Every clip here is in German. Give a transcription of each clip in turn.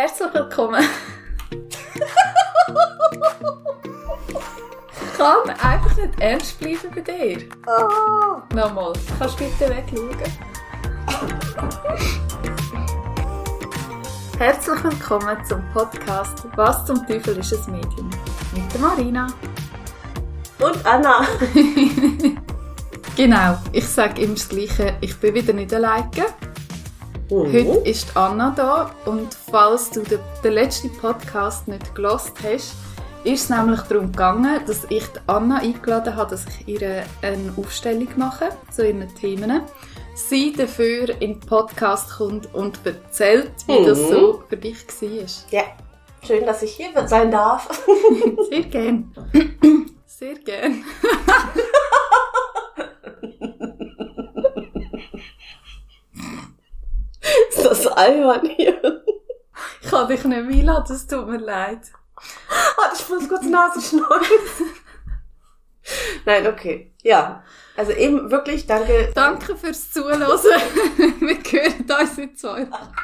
Herzlich willkommen. ich kann einfach nicht ernst bleiben bei dir. Oh. Nochmal, kannst du bitte wegschauen? Herzlich willkommen zum Podcast Was zum Teufel ist ein Medium? Mit der Marina. Und Anna. Genau, ich sage immer das Gleiche, ich bin wieder nicht alleine. Mhm. Heute ist Anna da und falls du den, den letzten Podcast nicht gelost hast, ist es nämlich darum gegangen, dass ich die Anna eingeladen habe, dass ich ihr eine Aufstellung mache zu ihren Themen. Sie dafür in den Podcast kommt und erzählt, wie Mhm. das so für dich war. Ja, schön, dass ich hier sein darf. Sehr gern. Sehr gern. Das albern hier? Ich kann dich nicht einladen, es tut mir leid. Warte, ich muss kurz Nase schneuzen. Nein, okay. Ja. Also eben wirklich danke. Danke fürs Zuhören. Wir hören uns in zwei Wochen.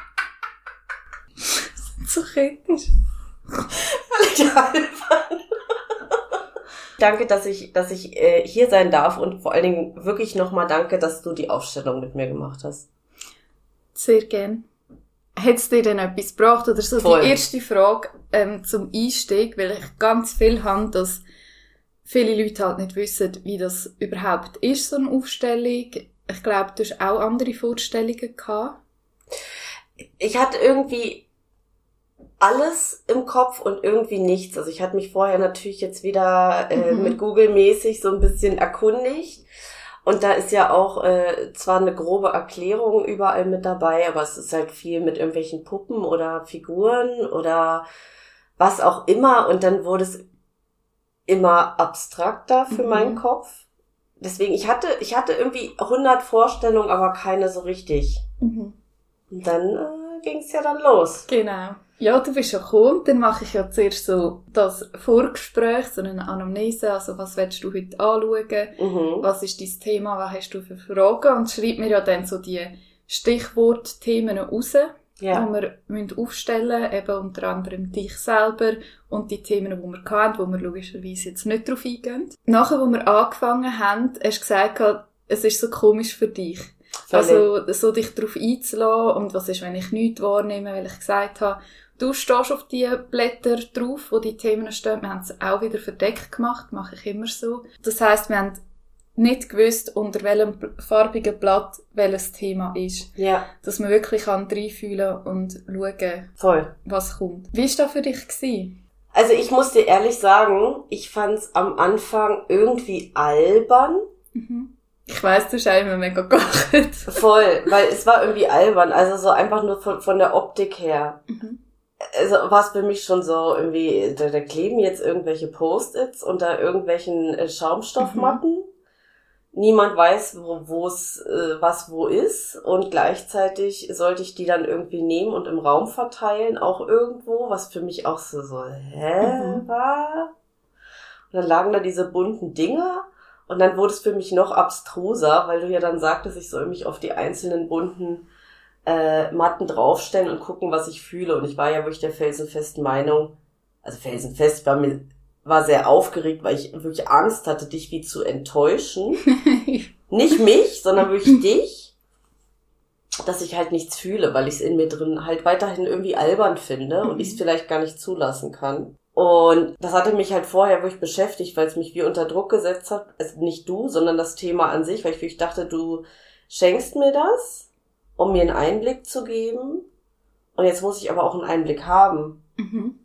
So kritisch. Danke, dass ich, dass ich äh, hier sein darf und vor allen Dingen wirklich nochmal danke, dass du die Aufstellung mit mir gemacht hast. Sehr gern. Hat es dir denn etwas gebracht? Oder so Voll. die erste Frage ähm, zum Einstieg, weil ich ganz viel habe, dass viele Leute halt nicht wissen, wie das überhaupt ist, so eine Aufstellung. Ich glaube, du hast auch andere Vorstellungen gehabt. ich hatte irgendwie alles im Kopf und irgendwie nichts. Also ich hatte mich vorher natürlich jetzt wieder äh, Mhm. mit Google mäßig so ein bisschen erkundigt. Und da ist ja auch äh, zwar eine grobe Erklärung überall mit dabei, aber es ist halt viel mit irgendwelchen Puppen oder Figuren oder was auch immer. Und dann wurde es immer abstrakter für Mhm. meinen Kopf. Deswegen, ich hatte, ich hatte irgendwie 100 Vorstellungen, aber keine so richtig. Und dann äh, ging es ja dann los. Genau. Ja, du bist ja gekommen. Dann mache ich ja zuerst so das Vorgespräch, so eine Anamnese. Also, was willst du heute anschauen? Mhm. Was ist dein Thema? Was hast du für Fragen? Und schreib mir ja dann so die Stichwortthemen raus, Ja. die wir müssen aufstellen müssen. Eben unter anderem dich selber und die Themen, die wir hatten, wo wir logischerweise jetzt nicht drauf eingehen. Nachher, wo wir angefangen haben, hast du gesagt, es ist so komisch für dich. Völlig. Also, so dich darauf einzulassen und was ist, wenn ich nichts wahrnehme, weil ich gesagt habe, du stehst auf die Blätter drauf, wo die Themen stehen. Wir haben es auch wieder verdeckt gemacht, mache ich immer so. Das heisst, wir haben nicht gewusst, unter welchem farbigen Blatt welches Thema ist. ja, Dass man wirklich kann reinfühlen und schauen, voll. was kommt. Wie war das für dich? Gewesen? Also ich muss dir ehrlich sagen, ich fand es am Anfang irgendwie albern. Mhm. Ich weiss, du hast immer mega gelacht. Voll, weil es war irgendwie albern. Also so einfach nur von, von der Optik her. Mhm. Also war es für mich schon so irgendwie, da, da kleben jetzt irgendwelche Post-its unter irgendwelchen äh, Schaumstoffmatten. Niemand weiß, wo wo es äh, was wo ist und gleichzeitig sollte ich die dann irgendwie nehmen und im Raum verteilen, auch irgendwo, was für mich auch so so hä Mhm. war. Und dann lagen da diese bunten Dinger und dann wurde es für mich noch abstruser, weil du ja dann sagtest, ich soll mich auf die einzelnen bunten äh, Matten draufstellen und gucken, was ich fühle. Und ich war ja wirklich der felsenfesten Meinung, also felsenfest war mir war sehr aufgeregt, weil ich wirklich Angst hatte, dich wie zu enttäuschen. Nicht mich, sondern wirklich dich, dass ich halt nichts fühle, weil ich es in mir drin halt weiterhin irgendwie albern finde und Mhm. ich es vielleicht gar nicht zulassen kann. Und das hatte mich halt vorher wirklich beschäftigt, weil es mich wie unter Druck gesetzt hat. Also nicht du, sondern das Thema an sich, weil ich wirklich dachte, du schenkst mir das, um mir einen Einblick zu geben. Und jetzt muss ich aber auch einen Einblick haben mhm.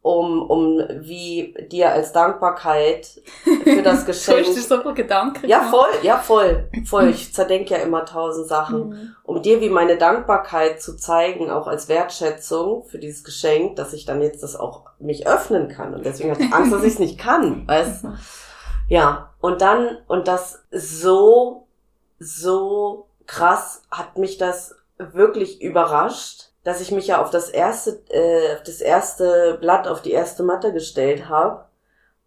um, um wie dir als Dankbarkeit für das Geschenk. hast dir so viele Gedanken ja, voll, ja, voll, voll. Ich zerdenke ja immer tausend Sachen. Mhm. Um dir wie meine Dankbarkeit zu zeigen, auch als Wertschätzung für dieses Geschenk, dass ich dann jetzt das auch mich öffnen kann. Und deswegen hatte ich Angst, dass ich es nicht kann, weißt? Mhm. Ja. Und dann, und das so, so krass hat mich das wirklich überrascht, dass ich mich ja auf das erste, äh, auf das erste Blatt, auf die erste Matte gestellt habe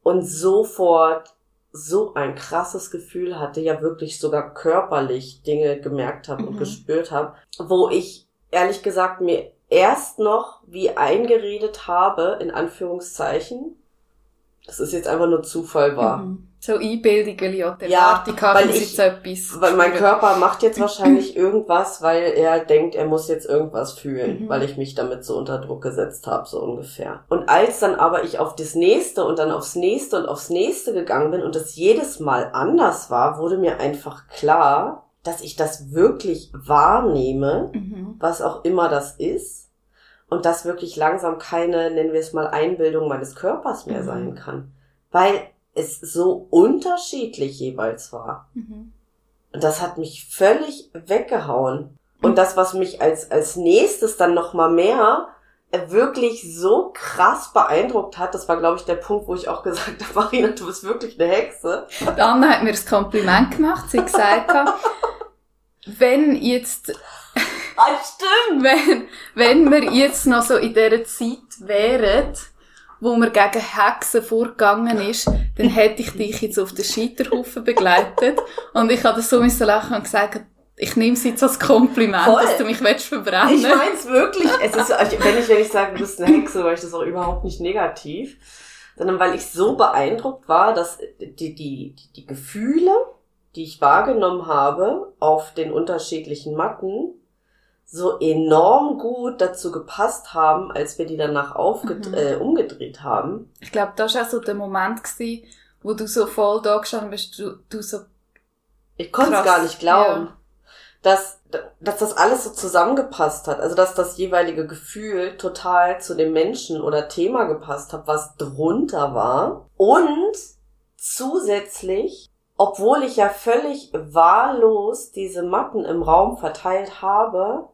und sofort so ein krasses Gefühl hatte, ja wirklich sogar körperlich Dinge gemerkt habe und Mhm. gespürt habe, wo ich ehrlich gesagt mir erst noch wie eingeredet habe, in Anführungszeichen, dass es jetzt einfach nur Zufall war. Mhm. So Einbildungen, ja, die Ja, Erwartung hat, weil ich- etwas... Weil mein Körper macht jetzt wahrscheinlich irgendwas, weil er denkt, er muss jetzt irgendwas fühlen, Mhm. weil ich mich damit so unter Druck gesetzt habe, so ungefähr. Und als dann aber ich auf das nächste und dann aufs nächste und aufs nächste gegangen bin und das jedes Mal anders war, wurde mir einfach klar, dass ich das wirklich wahrnehme, Mhm. was auch immer das ist, und das wirklich langsam keine, nennen wir es mal, Einbildung meines Körpers mehr Mhm. sein kann. Weil es so unterschiedlich jeweils war. Mhm. Und das hat mich völlig weggehauen. Und das, was mich als, als nächstes dann noch mal mehr äh, wirklich so krass beeindruckt hat, das war, glaube ich, der Punkt, wo ich auch gesagt habe, Marina, du bist wirklich eine Hexe. Die Anna hat mir das Kompliment gemacht. Sie hat gesagt, hat, wenn jetzt, Ah, stimmt! wenn, wenn wir jetzt noch so in dieser Zeit wären, wo wir gegen Hexen vorgegangen ist, dann hätte ich dich jetzt auf den Scheiterhaufen begleitet. Und ich habe das so müssen lachen und gesagt, ich nehme es jetzt als Kompliment, Voll. dass du mich willst verbrennen. Ich mein's wirklich. Es ist, also, wenn ich, wenn ich sage, du bist eine Hexe, weil ich das auch überhaupt nicht negativ, sondern weil ich so beeindruckt war, dass die, die, die, die Gefühle, die ich wahrgenommen habe auf den unterschiedlichen Matten, so enorm gut dazu gepasst haben, als wir die danach aufged Mhm. äh, umgedreht haben. Ich glaube, das war auch so der Moment, gewesen, wo du so voll da gestanden bist, du, du so, Ich konnte es gar nicht glauben, ja. dass, dass das alles so zusammengepasst hat. Also dass das jeweilige Gefühl total zu dem Menschen oder Thema gepasst hat, was drunter war. Und zusätzlich, obwohl ich ja völlig wahllos diese Matten im Raum verteilt habe,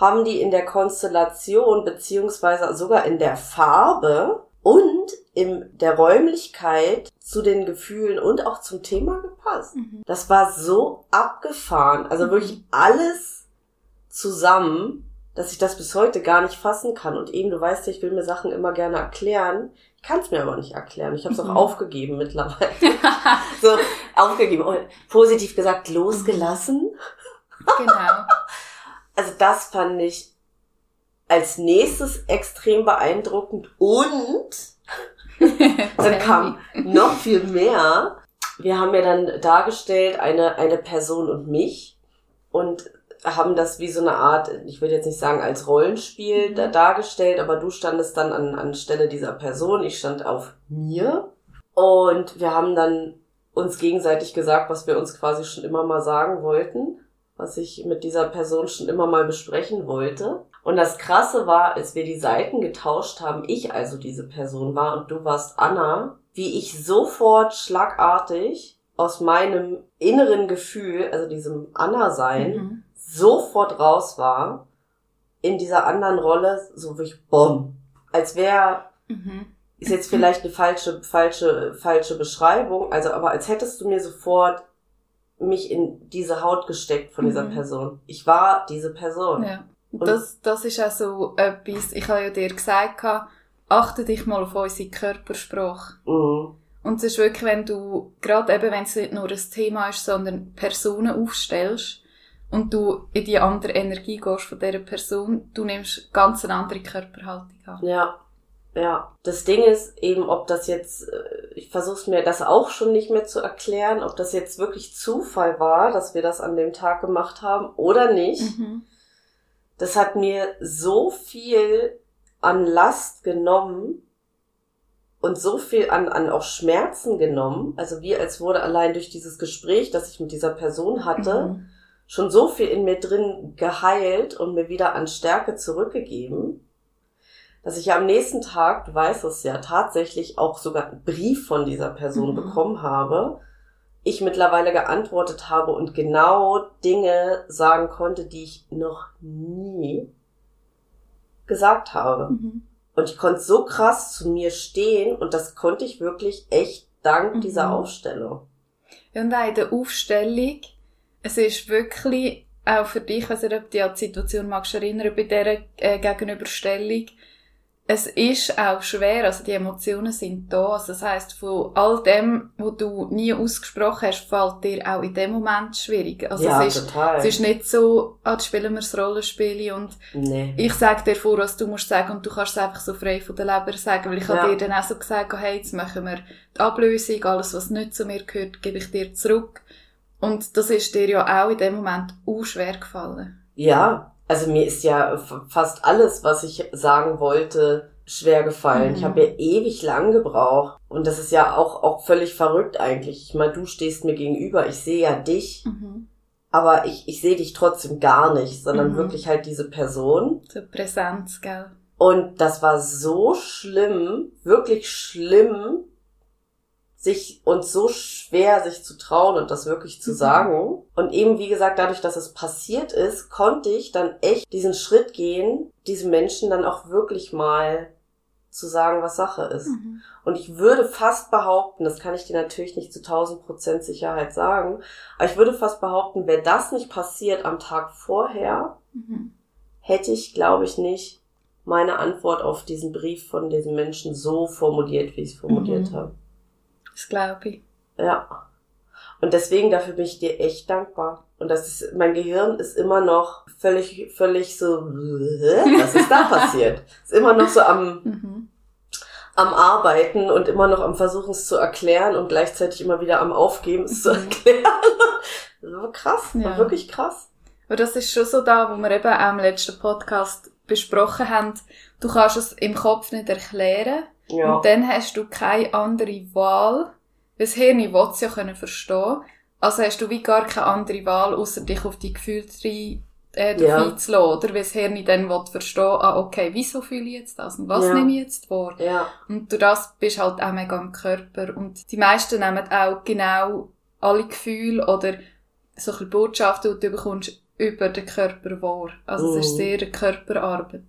haben die in der Konstellation beziehungsweise sogar in der Farbe und in der Räumlichkeit zu den Gefühlen und auch zum Thema gepasst. Das war so abgefahren. Also Mhm. wirklich alles zusammen, dass ich das bis heute gar nicht fassen kann. Und eben, du weißt ja, ich will mir Sachen immer gerne erklären. Ich kann es mir aber nicht erklären. Ich habe es Mhm. auch aufgegeben mittlerweile. so, aufgegeben. Positiv gesagt, losgelassen. genau. Also das fand ich als nächstes extrem beeindruckend und dann kam noch viel mehr. Wir haben ja dann dargestellt, eine, eine Person und mich und haben das wie so eine Art, ich würde jetzt nicht sagen als Rollenspiel Mhm. da, dargestellt, aber du standest dann an, an Stelle dieser Person, ich stand auf mir und wir haben dann uns gegenseitig gesagt, was wir uns quasi schon immer mal sagen wollten, was ich mit dieser Person schon immer mal besprechen wollte. Und das Krasse war, als wir die Seiten getauscht haben, ich also diese Person war und du warst Anna, wie ich sofort schlagartig aus meinem inneren Gefühl, also diesem Anna-Sein, Mhm. sofort raus war, in dieser anderen Rolle, so wirklich bumm. Als wäre, Mhm. ist jetzt vielleicht eine falsche, falsche, falsche Beschreibung, also aber als hättest du mir sofort mich in diese Haut gesteckt von dieser Mhm. Person. Ich war diese Person. Ja. Und das, das ist auch so etwas, ich habe ja dir gesagt, achte dich mal auf unsere Körpersprache. Mhm. Und es ist wirklich, wenn du, gerade eben, wenn es nicht nur ein Thema ist, sondern Personen aufstellst und du in die andere Energie gehst von dieser Person, du nimmst ganz eine andere Körperhaltung an. Ja, ja. Das Ding ist eben, ob das jetzt, äh, ich versuche mir das auch schon nicht mehr zu erklären, ob das jetzt wirklich Zufall war, dass wir das an dem Tag gemacht haben oder nicht. Mhm. Das hat mir so viel an Last genommen und so viel an, an auch Schmerzen genommen. Also wie als wurde allein durch dieses Gespräch, das ich mit dieser Person hatte, Mhm. schon so viel in mir drin geheilt und mir wieder an Stärke zurückgegeben, dass ich am nächsten Tag, du weißt es ja, tatsächlich auch sogar einen Brief von dieser Person Mhm. bekommen habe, ich mittlerweile geantwortet habe und genau Dinge sagen konnte, die ich noch nie gesagt habe. Mhm. Und ich konnte so krass zu mir stehen und das konnte ich wirklich echt dank Mhm. dieser Aufstellung. Ja, Und auch in der Aufstellung, es ist wirklich auch für dich, nicht, ob du dich an die Situation magst erinnern, bei dieser äh, Gegenüberstellung, es ist auch schwer, also die Emotionen sind da. Also das heißt, von all dem, was du nie ausgesprochen hast, fällt dir auch in dem Moment schwierig. Also ja, es ist, total. es ist nicht so, ah, jetzt spielen wir das Rollenspiel und nee. ich sage dir vor, was du musst sagen und du kannst es einfach so frei von der Leber sagen, weil ich Ja. habe dir dann auch so gesagt, hey, jetzt machen wir die Ablösung, alles was nicht zu mir gehört, gebe ich dir zurück. Und das ist dir ja auch in dem Moment auch schwer gefallen. Ja, also mir ist ja fast alles, was ich sagen wollte, schwer gefallen. Mhm. Ich habe ja ewig lang gebraucht. Und das ist ja auch, auch völlig verrückt eigentlich. Ich meine, du stehst mir gegenüber, ich sehe ja dich, Mhm. aber ich, ich sehe dich trotzdem gar nicht, sondern Mhm. wirklich halt diese Person. So Präsenz, gell? Und das war so schlimm, wirklich schlimm, sich und so schwer, sich zu trauen und das wirklich zu Mhm. sagen. Und eben, wie gesagt, dadurch, dass es passiert ist, konnte ich dann echt diesen Schritt gehen, diesem Menschen dann auch wirklich mal zu sagen, was Sache ist. Mhm. Und ich würde fast behaupten, das kann ich dir natürlich nicht zu 1000 Prozent Sicherheit sagen, aber ich würde fast behaupten, wäre das nicht passiert am Tag vorher, Mhm. hätte ich, glaube ich, nicht meine Antwort auf diesen Brief von diesem Menschen so formuliert, wie ich es formuliert Mhm. habe. Das glaube ich. Ja. Und deswegen dafür bin ich dir echt dankbar. Und das ist, mein Gehirn ist immer noch völlig, völlig so, was ist da passiert? Ist immer noch so am, Mhm. am Arbeiten und immer noch am Versuchen es zu erklären und gleichzeitig immer wieder am Aufgeben es zu Mhm. erklären. War krass, war Ja. wirklich krass. Aber das ist schon so da, wo wir eben auch im letzten Podcast besprochen haben. Du kannst es im Kopf nicht erklären. Ja. Und dann hast du keine andere Wahl. Weil das Hirn will es ja können verstehen. Also hast du wie gar keine andere Wahl, außer dich auf die Gefühle rein, äh, Ja. einzulassen. Oder weil das Hirn dann will verstehen, ah, okay, wieso fühle ich jetzt das? Und was Ja. nehme ich jetzt vor? Ja. Und durch das bist halt auch mega im Körper. Und die meisten nehmen auch genau alle Gefühle oder so ein Botschaften, die du bekommst, über den Körper wahr. Also es ist Mhm. sehr eine Körperarbeit.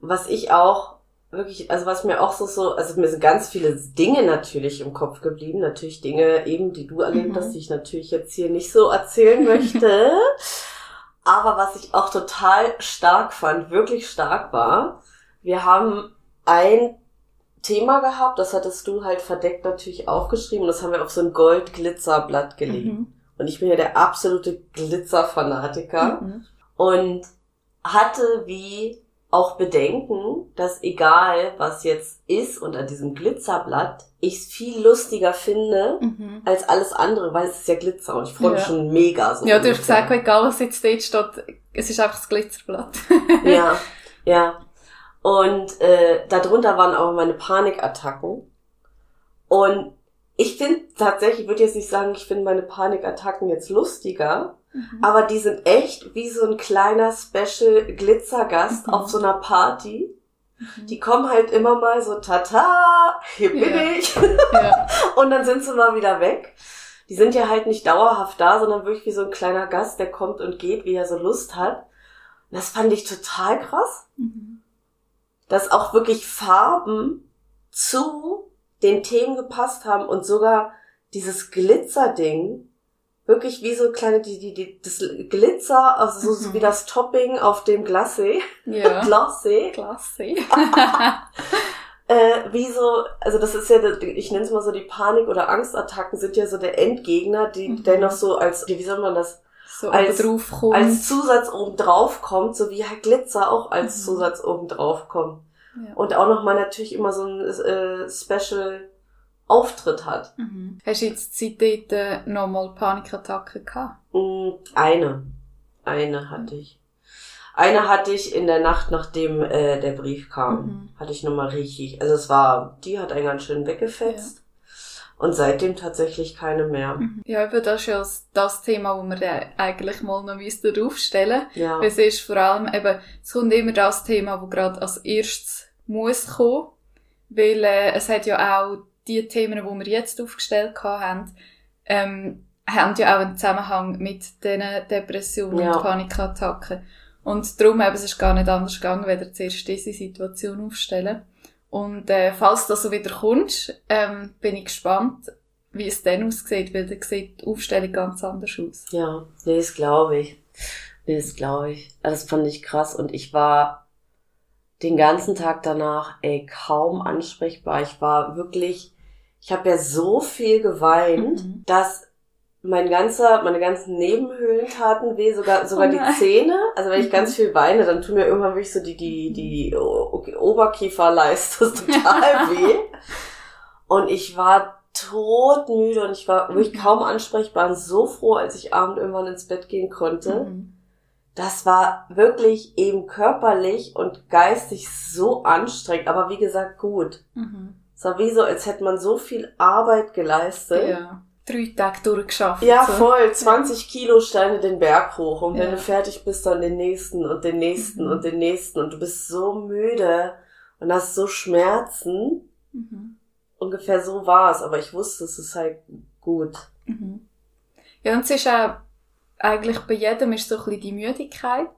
Was ich auch wirklich, also was mir auch so so, also mir sind ganz viele Dinge natürlich im Kopf geblieben, natürlich Dinge eben, die du erlebt Mhm. hast, die ich natürlich jetzt hier nicht so erzählen möchte. Aber was ich auch total stark fand, wirklich stark war, wir haben ein Thema gehabt, das hattest du halt verdeckt natürlich aufgeschrieben, das haben wir auf so ein Gold-Glitzerblatt gelegt. Mhm. Und ich bin ja der absolute Glitzer-Fanatiker Mhm. und hatte wie auch Bedenken, dass egal was jetzt ist unter diesem Glitzerblatt, ich es viel lustiger finde Mhm. als alles andere, weil es ist ja Glitzer und ich freue mich Ja. schon mega so. Ja, du hast gesagt, egal was jetzt dort steht, es ist einfach das Glitzerblatt. Ja, ja. Und äh, darunter waren aber meine Panikattacken. Und ich finde tatsächlich, ich würde jetzt nicht sagen, ich finde meine Panikattacken jetzt lustiger, Mhm. aber die sind echt wie so ein kleiner Special Glitzergast Mhm. auf so einer Party. Mhm. Die kommen halt immer mal so, tata, hier bin Ja. ich. ja. Und dann sind sie mal wieder weg. Die sind ja halt nicht dauerhaft da, sondern wirklich wie so ein kleiner Gast, der kommt und geht, wie er so Lust hat. Und das fand ich total krass Mhm. dass auch wirklich Farben zu den Themen gepasst haben und sogar dieses Glitzerding wirklich wie so kleine, die, die, die, das Glitzer, also so, so Mhm. wie das Topping auf dem Glacé, Ja. Glacé, Klasse. äh, wie so, also das ist ja, ich nenne es mal so, die Panik- oder Angstattacken sind ja so der Endgegner, die Mhm. dennoch so als, wie soll man das, so Als- als Zusatz oben drauf kommt, so wie halt Glitzer auch als Mhm. Zusatz oben drauf kommt. ja. Und auch nochmal natürlich immer so ein äh, Special Auftritt hat. Mhm. Hast du jetzt seit dort nochmal Panikattacken gehabt? Mm, Eine. Eine hatte ich. Eine hatte ich in der Nacht, nachdem äh, der Brief kam. Mhm. Hatte ich nochmal richtig. Also es war, die hat einen ganz schön weggefetzt. Und seitdem tatsächlich keine mehr. Mhm. Ja, eben das ist ja das, Thema, wo wir dann eigentlich mal noch müssten aufstellen Ja. Es ist vor allem eben, es kommt immer das Thema, wo gerade als erstes muss kommen, weil äh, es hat ja auch die Themen, die wir jetzt aufgestellt haben, ähm, haben ja auch einen Zusammenhang mit diesen Depressionen Ja. und Panikattacken. Und darum eben, es ist gar nicht anders gegangen, wenn zuerst diese Situation aufstellen. Und äh, falls du so wieder kommst, ähm, bin ich gespannt, wie es dann aussieht, weil dann sieht die Aufstellung ganz anders aus. Ja, nee, das glaube ich. Nee, das glaube ich. Das fand ich krass und ich war den ganzen Tag danach, ey, kaum ansprechbar. Ich war wirklich, ich habe ja so viel geweint, Mhm. dass mein ganzer, meine ganzen Nebenhöhlen taten weh, sogar, sogar Oh die. Zähne. Also wenn ich Mhm. ganz viel weine, dann tun mir irgendwann wirklich so die, die, die Oberkieferleiste total weh. Und ich war todmüde und ich war wirklich kaum ansprechbar und so froh, als ich abend irgendwann ins Bett gehen konnte. Mhm. Das war wirklich eben körperlich und geistig so anstrengend, aber wie gesagt gut. Mhm. Es war wie so, als hätte man so viel Arbeit geleistet. Ja. Drei Tage durchgeschafft. Ja, so. voll. 20 Kilo Steine den Berg hoch. Und wenn Ja. du fertig bist, dann den nächsten und den nächsten Mhm. und den nächsten. Und du bist so müde und hast so Schmerzen. Mhm. Ungefähr so war es. Aber ich wusste, es ist halt gut. Mhm. Ja, und es ist auch, eigentlich bei jedem ist so ein bisschen die Müdigkeit.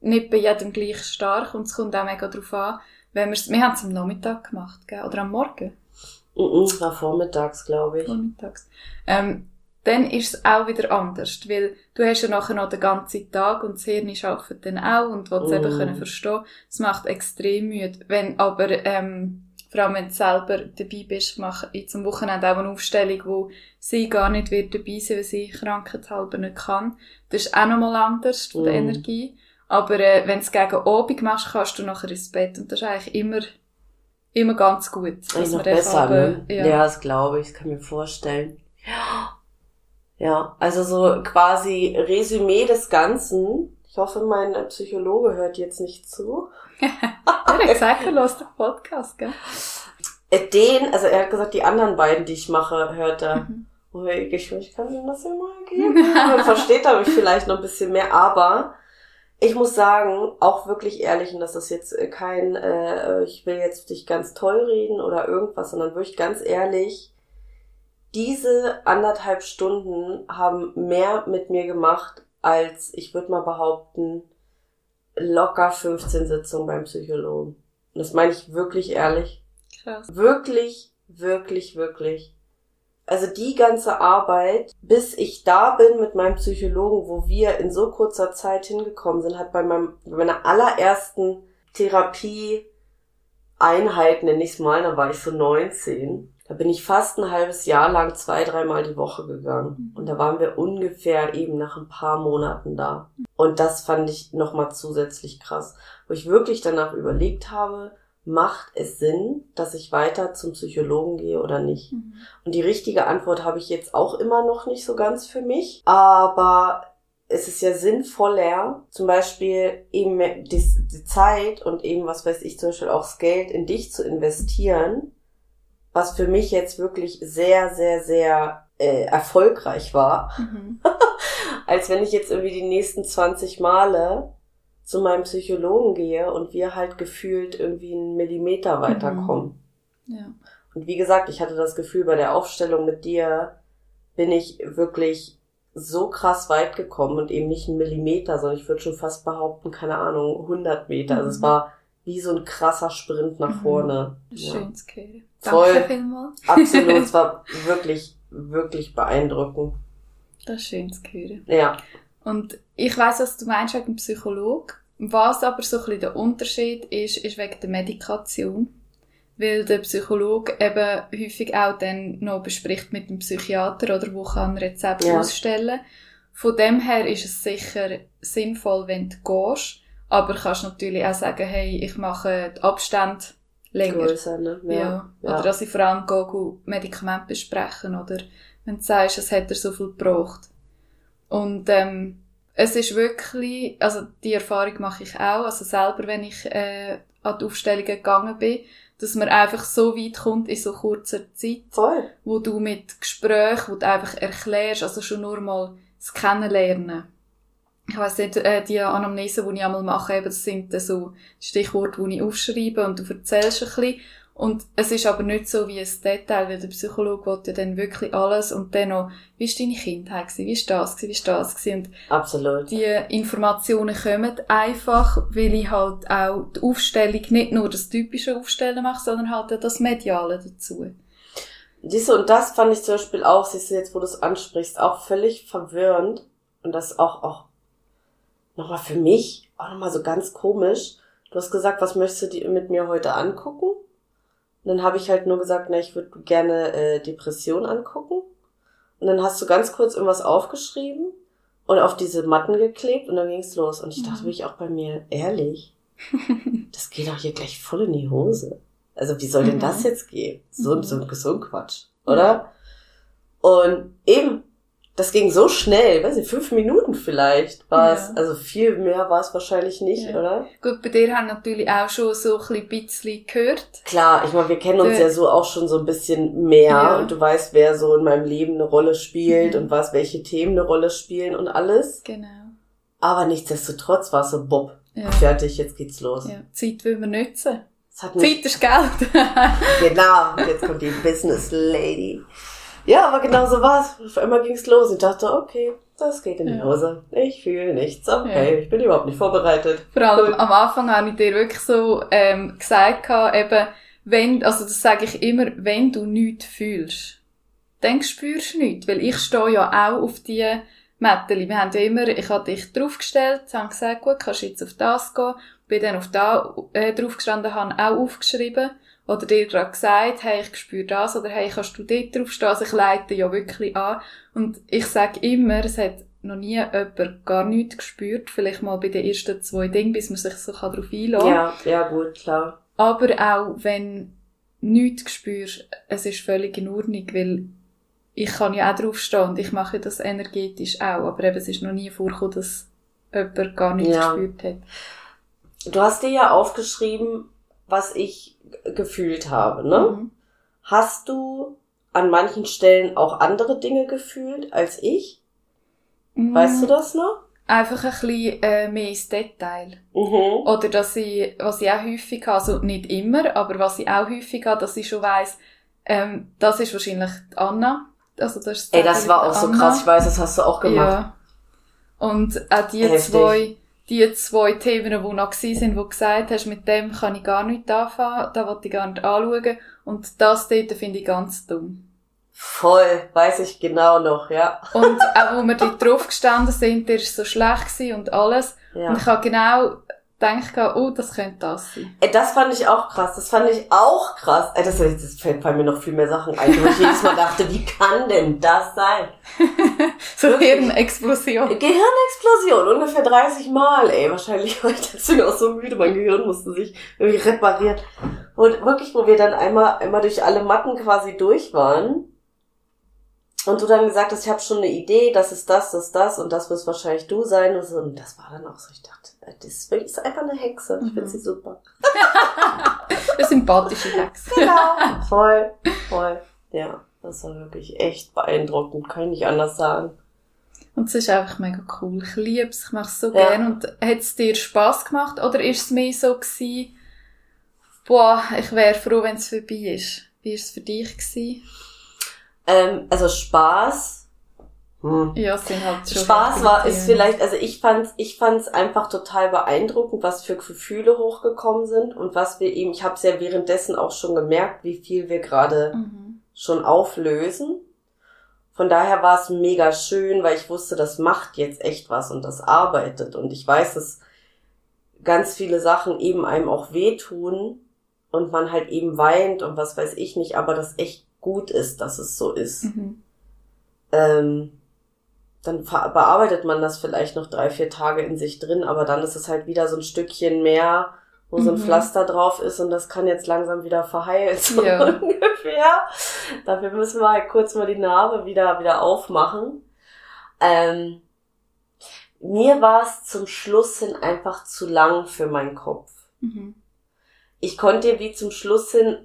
Nicht bei jedem gleich stark. Und es kommt auch mega darauf an, wenn wir's, wir haben es am Nachmittag gemacht, gell? oder am Morgen. Mhm, war vormittags, glaube ich. Vormittags. Ähm, dann ist es auch wieder anders, weil du hast ja nachher noch den ganzen Tag und das Hirn arbeitet dann auch und will es eben Mm. können verstehen. Es macht extrem müde. Wenn aber, ähm, vor allem wenn du selber dabei bist, ich mache jetzt am Wochenende auch eine Aufstellung, wo sie gar nicht wird dabei sein, weil sie krankheitshalber nicht kann. Das ist auch nochmal anders von der Mm. Energie. Aber äh, wenn du es gegen Abend machst, kannst du nachher ins Bett und das ist eigentlich immer, immer ganz gut. Eigentlich noch man besser, Abend- ne? ja. Ja, das glaube ich. Das kann ich mir vorstellen. Ja. Ja, also so quasi Resümee des Ganzen. Ich hoffe, mein Psychologe hört jetzt nicht zu. Er hat gesagt, er hört den Podcast, gell? Äh, Den, also er hat gesagt, die anderen beiden, die ich mache, hört er. Mhm. Oh, ich, ich kann ihm das ja mal geben. Dann versteht er mich vielleicht noch ein bisschen mehr. Aber ich muss sagen, auch wirklich ehrlich, und das ist jetzt äh, kein, äh, ich will jetzt dich ganz toll reden oder irgendwas, sondern wirklich ganz ehrlich, diese anderthalb Stunden haben mehr mit mir gemacht, als ich würde mal behaupten, locker 15 Sitzungen beim Psychologen. Und das meine ich wirklich ehrlich. Krass. Wirklich, wirklich, wirklich. Also die ganze Arbeit, bis ich da bin mit meinem Psychologen, wo wir in so kurzer Zeit hingekommen sind, hat bei, meinem, bei meiner allerersten Therapie Einheit, nenne ich es mal, da war ich so 19. Da bin ich fast ein halbes Jahr lang zwei, dreimal die Woche gegangen. Und da waren wir ungefähr eben nach ein paar Monaten da. Und das fand ich nochmal zusätzlich krass. Wo ich wirklich danach überlegt habe, macht es Sinn, dass ich weiter zum Psychologen gehe oder nicht? Mhm. Und die richtige Antwort habe ich jetzt auch immer noch nicht so ganz für mich. Aber es ist ja sinnvoller, zum Beispiel eben die, die Zeit und eben, was weiß ich, zum Beispiel auch das Geld in dich zu investieren, was für mich jetzt wirklich sehr, sehr, sehr äh, erfolgreich war, Mhm. als wenn ich jetzt irgendwie die nächsten 20 Male zu meinem Psychologen gehe und wir halt gefühlt irgendwie einen Millimeter weiterkommen. Ja. Und wie gesagt, ich hatte das Gefühl, bei der Aufstellung mit dir bin ich wirklich so krass weit gekommen und eben nicht einen Millimeter, sondern ich würde schon fast behaupten, keine Ahnung, 100 Meter. Also es Mhm. war wie so ein krasser Sprint nach Mhm. vorne. Das ist Ja. schön hören. Voll. Danke vielmals. Absolut, es war wirklich, wirklich beeindruckend. Das ist schön zu hören. Ja. Und ich weiss, was du meinst wegen dem Psychologe. Was aber so ein bisschen der Unterschied ist, ist wegen der Medikation. Weil der Psychologe eben häufig auch dann noch bespricht mit dem Psychiater oder wo kann Rezept Ja. ausstellen. Von dem her ist es sicher sinnvoll, wenn du gehst. Aber kannst natürlich auch sagen, hey, ich mache die Abstände länger. Größer, ne? Ja. Ja. Oder dass ich vor allem gehe, gehe Medikamente besprechen oder wenn du sagst, es hat er so viel gebraucht. Und ähm, es ist wirklich, also die Erfahrung mache ich auch, also selber, wenn ich äh, an die Aufstellungen gegangen bin, dass man einfach so weit kommt in so kurzer Zeit, Voll. wo du mit Gesprächen, wo du einfach erklärst, also schon nur mal das Kennenlernen. Ich weiss nicht, äh, die Anamnese, die ich einmal mache, eben, das sind dann so Stichworte, die ich aufschreibe und du erzählst ein bisschen. Und es ist aber nicht so wie ein Detail, weil der Psychologe will ja dann wirklich alles und dann noch, wie ist deine Kindheit gewesen, wie ist das gewesen, wie ist das gewesen. Und Absolut. die Informationen kommen einfach, weil ich halt auch die Aufstellung nicht nur das typische Aufstellen mache, sondern halt auch das Mediale dazu. Du, und das fand ich zum Beispiel auch, siehst du jetzt, wo du es ansprichst, auch völlig verwirrend. Und das auch, auch nochmal für mich, auch nochmal so ganz komisch. Du hast gesagt, was möchtest du die mit mir heute angucken? Und dann habe ich halt nur gesagt, na, ich würde gerne äh, Depression angucken. Und dann hast du ganz kurz irgendwas aufgeschrieben und auf diese Matten geklebt und dann ging's los. Und ich dachte Mhm. wirklich auch bei mir, ehrlich, das geht doch hier gleich voll in die Hose. Also wie soll denn Mhm. das jetzt gehen? So, Mhm. so, so ein Quatsch, oder? Und eben, das ging so schnell, weiß ich, fünf Minuten vielleicht war es. Ja. Also viel mehr war es wahrscheinlich nicht, Ja. oder? Gut, bei dir haben natürlich auch schon so ein bisschen gehört. Klar, ich meine, wir kennen uns Der- ja so auch schon so ein bisschen mehr Ja. und du weißt, wer so in meinem Leben eine Rolle spielt Mhm. und was, welche Themen eine Rolle spielen und alles. Genau. Aber nichtsdestotrotz war es so, Bob, Ja. fertig, jetzt geht's los. ja. Zeit will man nutzen. Zeit ist Geld. genau, und jetzt kommt die Business Lady. Ja, aber genau so war's. Auf einmal ging's los. Ich dachte, okay, das geht in die. Hose. Ich fühle nichts. Okay, Ja. ich bin überhaupt nicht vorbereitet. Vor allem am Anfang habe ich dir wirklich so ähm, gesagt, eben, wenn, also das sage ich immer, wenn du nichts fühlst, dann spürst du nichts. Weil ich stehe ja auch auf die Mätteli. Wir haben ja immer, ich habe dich draufgestellt, haben gesagt, gut, kannst jetzt auf das gehen. Bin dann auf da äh, draufgestanden, habe auch aufgeschrieben. Oder dir gerade gesagt, hey, ich spüre das, oder hey, kannst du dort draufstehen? Also ich leite ja wirklich an. Und ich sage immer, es hat noch nie jemand gar nichts gespürt. Vielleicht mal bei den ersten zwei Dingen, bis man sich so darauf einlassen kann. Ja, ja, gut, klar. Aber auch wenn nichts spürst, es ist völlig in Ordnung, weil ich kann ja auch draufstehen und ich mache das energetisch auch. Aber eben, es ist noch nie vorgekommen, dass jemand gar nichts Ja. gespürt hat. Du hast dir ja aufgeschrieben, was ich gefühlt habe, ne? Mhm. Hast du an manchen Stellen auch andere Dinge gefühlt als ich? Weißt du das noch? Einfach ein bisschen äh, mehr ins Detail. Mhm. Oder dass ich, was ich auch häufig habe, also nicht immer, aber was ich auch häufig habe, dass ich schon weiss, ähm, das ist wahrscheinlich Anna. Also das ist Ey, das war auch so Anna. krass. Ich weiß, das hast du auch gemacht. Ja. Und auch die Heftig. zwei, die zwei Themen, die noch sind, wo du gesagt hast, mit dem kann ich gar nicht anfangen, da wollte ich gar nicht anschauen. Und das dort finde ich ganz dumm. Voll, weiß ich genau noch, ja. Und auch wo wir dort drauf gestanden sind, der ist so schlecht und alles. ja. Und ich habe genau gedacht, oh, das könnte das sein. Ey, das fand ich auch krass. Das fand ich auch krass. Ey, das, das fällt fallen mir noch viel mehr Sachen ein, wo ich jedes Mal dachte, wie kann denn das sein? So Wirklich? Hirnexplosion. Gehirnexplosion, ungefähr 30 Mal, ey. Wahrscheinlich war ich deswegen auch so müde. Mein Gehirn musste sich irgendwie reparieren. Und wirklich, wo wir dann einmal, einmal durch alle Matten quasi durch waren. Und du dann gesagt hast, ich habe schon eine Idee, das ist das, das, das und das wirst wahrscheinlich du sein. Und, so. und das war dann auch so, ich dachte, äh, das ist ist einfach eine Hexe. Ich Mhm. finde sie super. Eine sympathische Hexe. Genau. voll, voll. Ja, das war wirklich echt beeindruckend. Kann ich nicht anders sagen. Und es ist einfach mega cool. Ich liebe es, ich mache es so Ja. gern. Und hat es dir Spass gemacht? Oder ist es mehr so gewesen, boah, ich wäre froh, wenn es vorbei ist? Wie war es für dich? Gewesen? Ähm, also Spaß. Hm. Sind halt schon Spaß war, ist vielleicht, also ich fand's, ich fand's einfach total beeindruckend, was für Gefühle hochgekommen sind und was wir eben, ich habe es ja währenddessen auch schon gemerkt, wie viel wir gerade Mhm. schon auflösen. Von daher war es mega schön, weil ich wusste, das macht jetzt echt was und das arbeitet und ich weiß, dass ganz viele Sachen eben einem auch wehtun und man halt eben weint und was weiß ich nicht, aber das echt gut ist, dass es so ist Mhm. ähm, dann bearbeitet man das vielleicht noch drei, vier Tage in sich drin, aber dann ist es halt wieder so ein Stückchen mehr, wo so ein Mhm. Pflaster drauf ist und das kann jetzt langsam wieder verheilen, so Ja. ungefähr. Dafür müssen wir halt kurz mal die Narbe wieder, wieder aufmachen. Ähm, mir war es zum Schluss hin einfach zu lang für meinen Kopf Mhm. ich konnte wie zum Schluss hin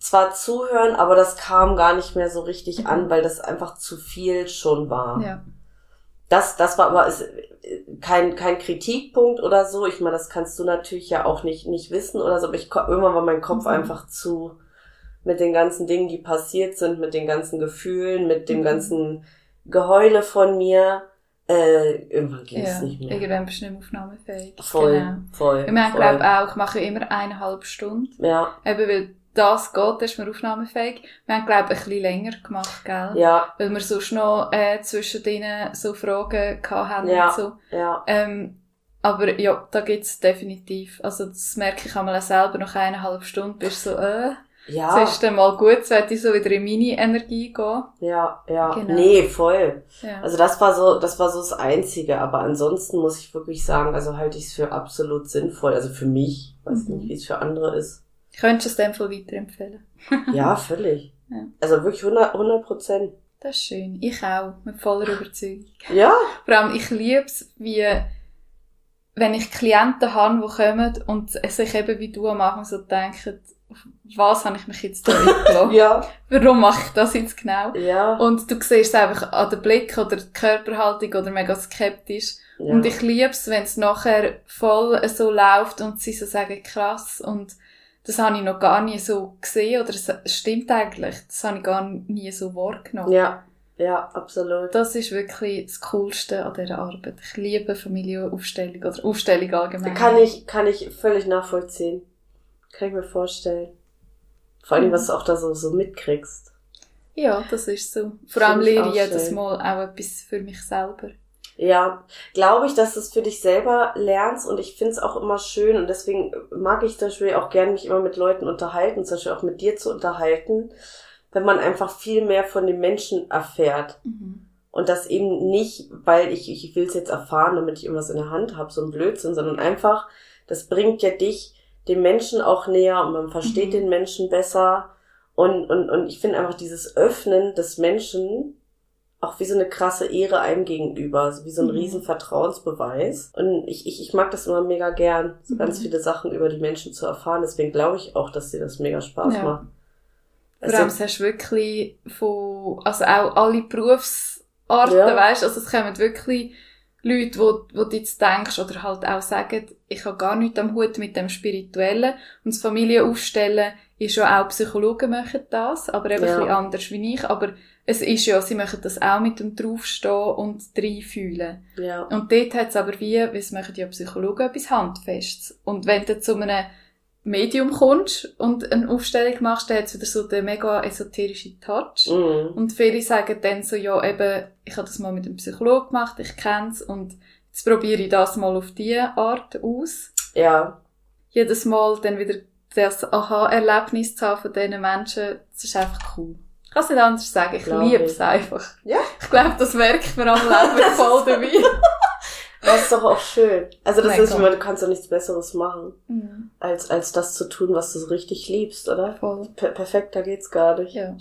zwar zuhören, aber das kam gar nicht mehr so richtig Mhm. an, weil das einfach zu viel schon war. Ja. Das, das war aber ist, kein, kein Kritikpunkt oder so. Ich meine, das kannst du natürlich ja auch nicht, nicht wissen oder so, aber ich, irgendwann war mein Kopf Mhm. einfach zu mit den ganzen Dingen, die passiert sind, mit den ganzen Gefühlen, mit dem Mhm. ganzen Geheule von mir. Äh, irgendwann ging es ja. nicht mehr. Irgendwann bist du nicht mehr aufnahmefähig. Voll, Genau. voll. Wir haben, voll. glaube auch, ich mache immer eineinhalb Stunden. ja, Eben, weil das geht, da ist man aufnahmefähig. Wir haben, glaube ich, ein bisschen länger gemacht, gell? ja, Weil wir sonst noch äh, zwischen denen so Fragen gehabt haben Ja. und so. ja. Ähm, Aber ja, da gibt's definitiv. Also das merke ich einmal selber, nach eineinhalb Stunden bist du so, äh, Ja, es ist dann mal gut, es wird so wieder in meine Energie gehen. ja, ja. Genau. Nee, voll. Ja. Also das war so, das war so das Einzige. Aber ansonsten muss ich wirklich sagen, also halte ich es für absolut sinnvoll. Also für mich, weiß Mhm. nicht, wie es für andere ist. Könntest du es dem Fall weiterempfehlen? Ja, völlig. Ja. Also wirklich 100 100 Prozent. Das ist schön. Ich auch, mit voller Überzeugung. Ja, Vor allem, ich liebe es, wie, wenn ich Klienten habe, die kommen und sich eben wie du am Anfang so denken, was habe ich mich jetzt da eingeladen? ja, Warum mache ich das jetzt genau? ja. Und du siehst es einfach an den Blick oder die Körperhaltung oder mega skeptisch. ja. Und ich liebe es, wenn es nachher voll so läuft und sie so sagen, krass, und das habe ich noch gar nie so gesehen oder es stimmt eigentlich, das habe ich gar nie so wahrgenommen. ja, ja, absolut. Das ist wirklich das Coolste an dieser Arbeit. Ich liebe Familienaufstellung oder Aufstellung allgemein. Kann ich, kann ich völlig nachvollziehen. Kann ich mir vorstellen. Vor allem, Mhm. was du auch da so, so mitkriegst. Ja, das ist so. Vor allem lehre ich jedes. Mal auch etwas für mich selber. Ja, glaube ich, dass du es für dich selber lernst und ich finde es auch immer schön und deswegen mag ich zum Beispiel auch gerne mich immer mit Leuten unterhalten, zum Beispiel auch mit dir zu unterhalten, wenn man einfach viel mehr von dem Menschen erfährt. Mhm. Und das eben nicht, weil ich, ich will es jetzt erfahren, damit ich irgendwas in der Hand habe, so ein Blödsinn, sondern einfach, das bringt ja dich dem Menschen auch näher und man versteht Mhm. den Menschen besser. Und, und, und ich finde einfach dieses Öffnen des Menschen auch wie so eine krasse Ehre einem gegenüber, also wie so ein Mhm. riesen Vertrauensbeweis. Und ich, ich, ich mag das immer mega gern, so ganz Mhm. viele Sachen über die Menschen zu erfahren. Deswegen glaube ich auch, dass dir das mega Spaß Ja. macht. Vor Also- allem, es hast wirklich von, also auch alle Berufsarten, Ja. weißt, also es kommen wirklich Leute, wo, wo du jetzt denkst oder halt auch sagen, ich habe gar nichts am Hut mit dem Spirituellen und das Familienaufstellen ist ja auch Psychologen machen das, aber eben Ja. ein bisschen anders wie ich, aber es ist ja, sie machen das auch mit dem Draufstehen und reinfühlen. ja. Und dort hat es aber wie, wie es machen ja Psychologen, etwas Handfestes. Und wenn du zu einem Medium kommst und eine Aufstellung machst, dann hat es wieder so den mega esoterischen Touch. Mhm. Und viele sagen dann so, ja eben, ich habe das mal mit einem Psychologen gemacht, ich kenn's und jetzt probiere ich das mal auf diese Art aus. Ja. Jedes Mal dann wieder das Aha-Erlebnis zu haben von diesen Menschen, das ist einfach cool. Ich kann es nicht anders sagen, ich liebe es einfach. Ja. Ich glaube, das merkt man am Leben voll dabei. Das ist doch auch schön. Also das Mein ist, meine, du kannst doch nichts Besseres machen, Mhm, als, als das zu tun, was du so richtig liebst, oder? voll. Per perfekter geht's gar nicht. Ja.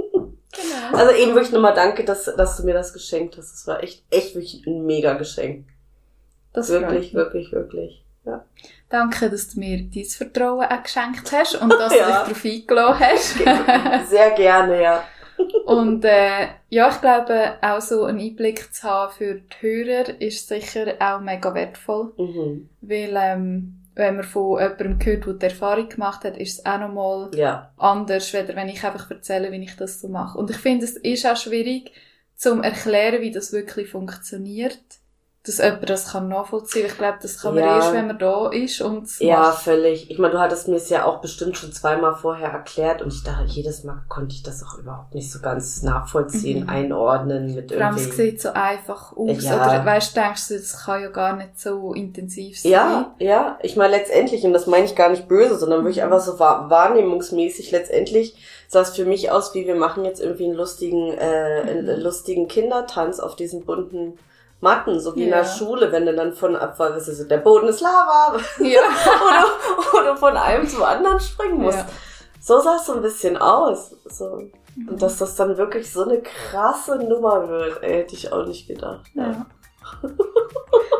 genau. Also eben wirklich nochmal danke, dass, dass du mir das geschenkt hast. Das war echt, echt wirklich ein mega Geschenk. Das Wirklich, wirklich, wirklich. Ja. Danke, dass du mir dein Vertrauen auch geschenkt hast und dass Ja. du dich darauf eingeladen hast. Sehr gerne, ja. und äh, ja, ich glaube, auch so einen Einblick zu haben für die Hörer ist sicher auch mega wertvoll. Mhm. Weil, ähm, wenn man von jemandem hört, der die Erfahrung gemacht hat, ist es auch nochmal Ja. anders, weder wenn ich einfach erzähle, wie ich das so mache. Und ich finde, es ist auch schwierig, zum erklären, wie das wirklich funktioniert. Dass jemand das kann nachvollziehen kann. Ich glaube, das kann man Ja. erst, wenn man da ist und Ja, macht. völlig. Ich meine, du hattest mir es ja auch bestimmt schon zweimal vorher erklärt und ich dachte, jedes Mal konnte ich das auch überhaupt nicht so ganz nachvollziehen, Mhm. einordnen mit Vor irgendwie. sieht so einfach aus. Ja. Oder weißt du, denkst du, das kann ja gar nicht so intensiv sein. Ja, ja, ich meine letztendlich, und das meine ich gar nicht böse, sondern wirklich Mhm. einfach so wahr, wahrnehmungsmäßig, letztendlich sah es für mich aus, wie wir machen jetzt irgendwie einen lustigen, äh, einen Mhm. lustigen Kindertanz auf diesen bunten Matten, so wie in Ja. der Schule, wenn du dann von Abfall, was ist der Boden ist Lava, Ja. oder, oder von einem zum anderen springen musst. ja. So sah es so ein bisschen aus. So. Mhm. Und dass das dann wirklich so eine krasse Nummer wird, ey, hätte ich auch nicht gedacht. Ja.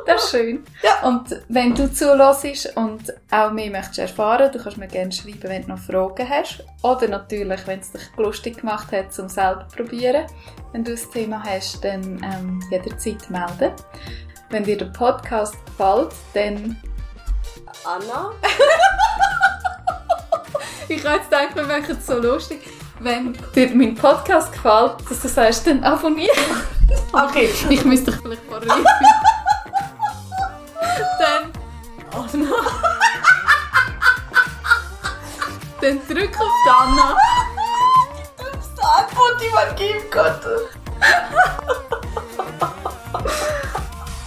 Das ist schön. Ja. Und wenn du zulässt und auch mehr möchtest erfahren, du kannst mir gerne schreiben, wenn du noch Fragen hast. Oder natürlich, wenn es dich lustig gemacht hat, zum selber probieren. Wenn du das Thema hast, dann ähm, jederzeit melden. Wenn dir der Podcast gefällt, dann... Anna? Ich habe jetzt gedacht, wir machen es so lustig. Wenn dir mein Podcast gefällt, dass du sagst, dann abonniere. Okay. Ich müsste dich vielleicht parallel. Dann. Oh nein. Dann drück auf die Anna. Die dümmste Antwort, die man geben konnte.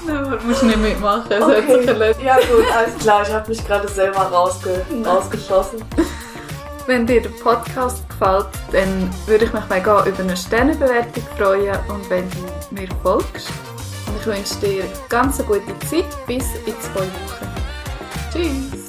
Nein, man muss nicht mitmachen. Es okay. hat sich erledigt. Ja gut, alles klar. Ich habe mich gerade selber rausge Nein. rausgeschossen. Wenn dir der Podcast gefällt, dann würde ich mich mega über eine Sternebewertung freuen und wenn du mir folgst. Und ich wünsche dir ganz eine gute Zeit. Bis in zwei Wochen. Tschüss!